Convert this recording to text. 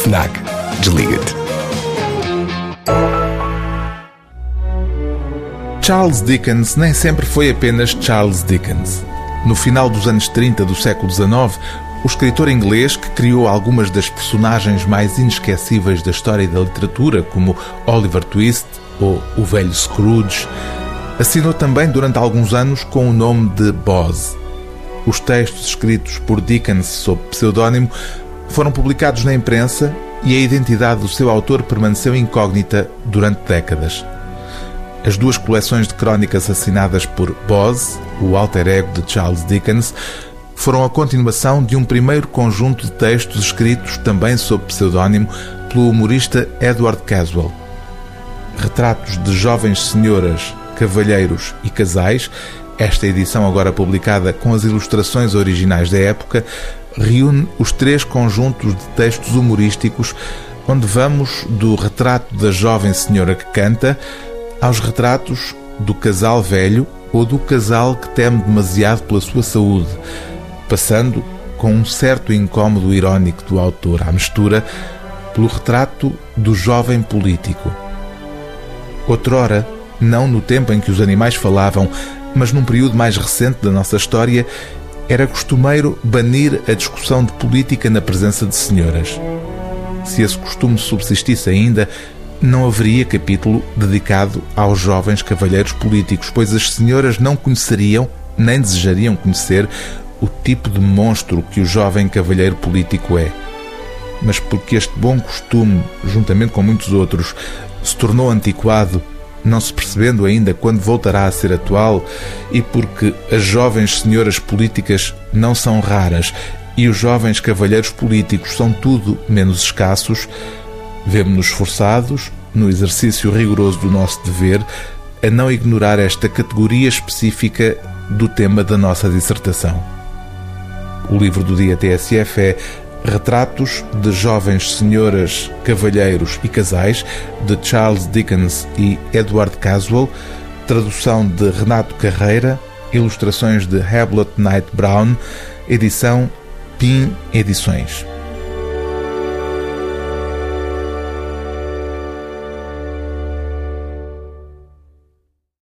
FNAC. Desliga-te. Charles Dickens nem sempre foi apenas Charles Dickens. No final dos anos 30 do século XIX, o escritor inglês que criou algumas das personagens mais inesquecíveis da história da literatura, como Oliver Twist ou o velho Scrooge, assinou também durante alguns anos com o nome de Boz. Os textos escritos por Dickens sob pseudónimo foram publicados na imprensa e a identidade do seu autor permaneceu incógnita durante décadas. As duas coleções de crónicas assinadas por Boz, o alter ego de Charles Dickens, foram a continuação de um primeiro conjunto de textos escritos também sob pseudónimo pelo humorista Edward Caswell. Retratos de jovens senhoras, cavalheiros e casais, esta edição agora publicada com as ilustrações originais da época, reúne os três conjuntos de textos humorísticos onde vamos do retrato da jovem senhora que canta aos retratos do casal velho ou do casal que teme demasiado pela sua saúde, passando com um certo incômodo irónico do autor à mistura pelo retrato do jovem político. Outrora, não no tempo em que os animais falavam, mas num período mais recente da nossa história, era costumeiro banir a discussão de política na presença de senhoras. Se esse costume subsistisse ainda, não haveria capítulo dedicado aos jovens cavalheiros políticos, pois as senhoras não conheceriam, nem desejariam conhecer, o tipo de monstro que o jovem cavalheiro político é. Mas porque este bom costume, juntamente com muitos outros, se tornou antiquado não se percebendo ainda quando voltará a ser atual, e porque as jovens senhoras políticas não são raras e os jovens cavalheiros políticos são tudo menos escassos, vemos-nos forçados, no exercício rigoroso do nosso dever, a não ignorar esta categoria específica do tema da nossa dissertação. O livro do dia TSF é Retratos de Jovens Senhoras, Cavalheiros e Casais, de Charles Dickens e Edward Caswell, tradução de Renato Carreira, ilustrações de Hamlet Knight Brown, edição PIN Edições.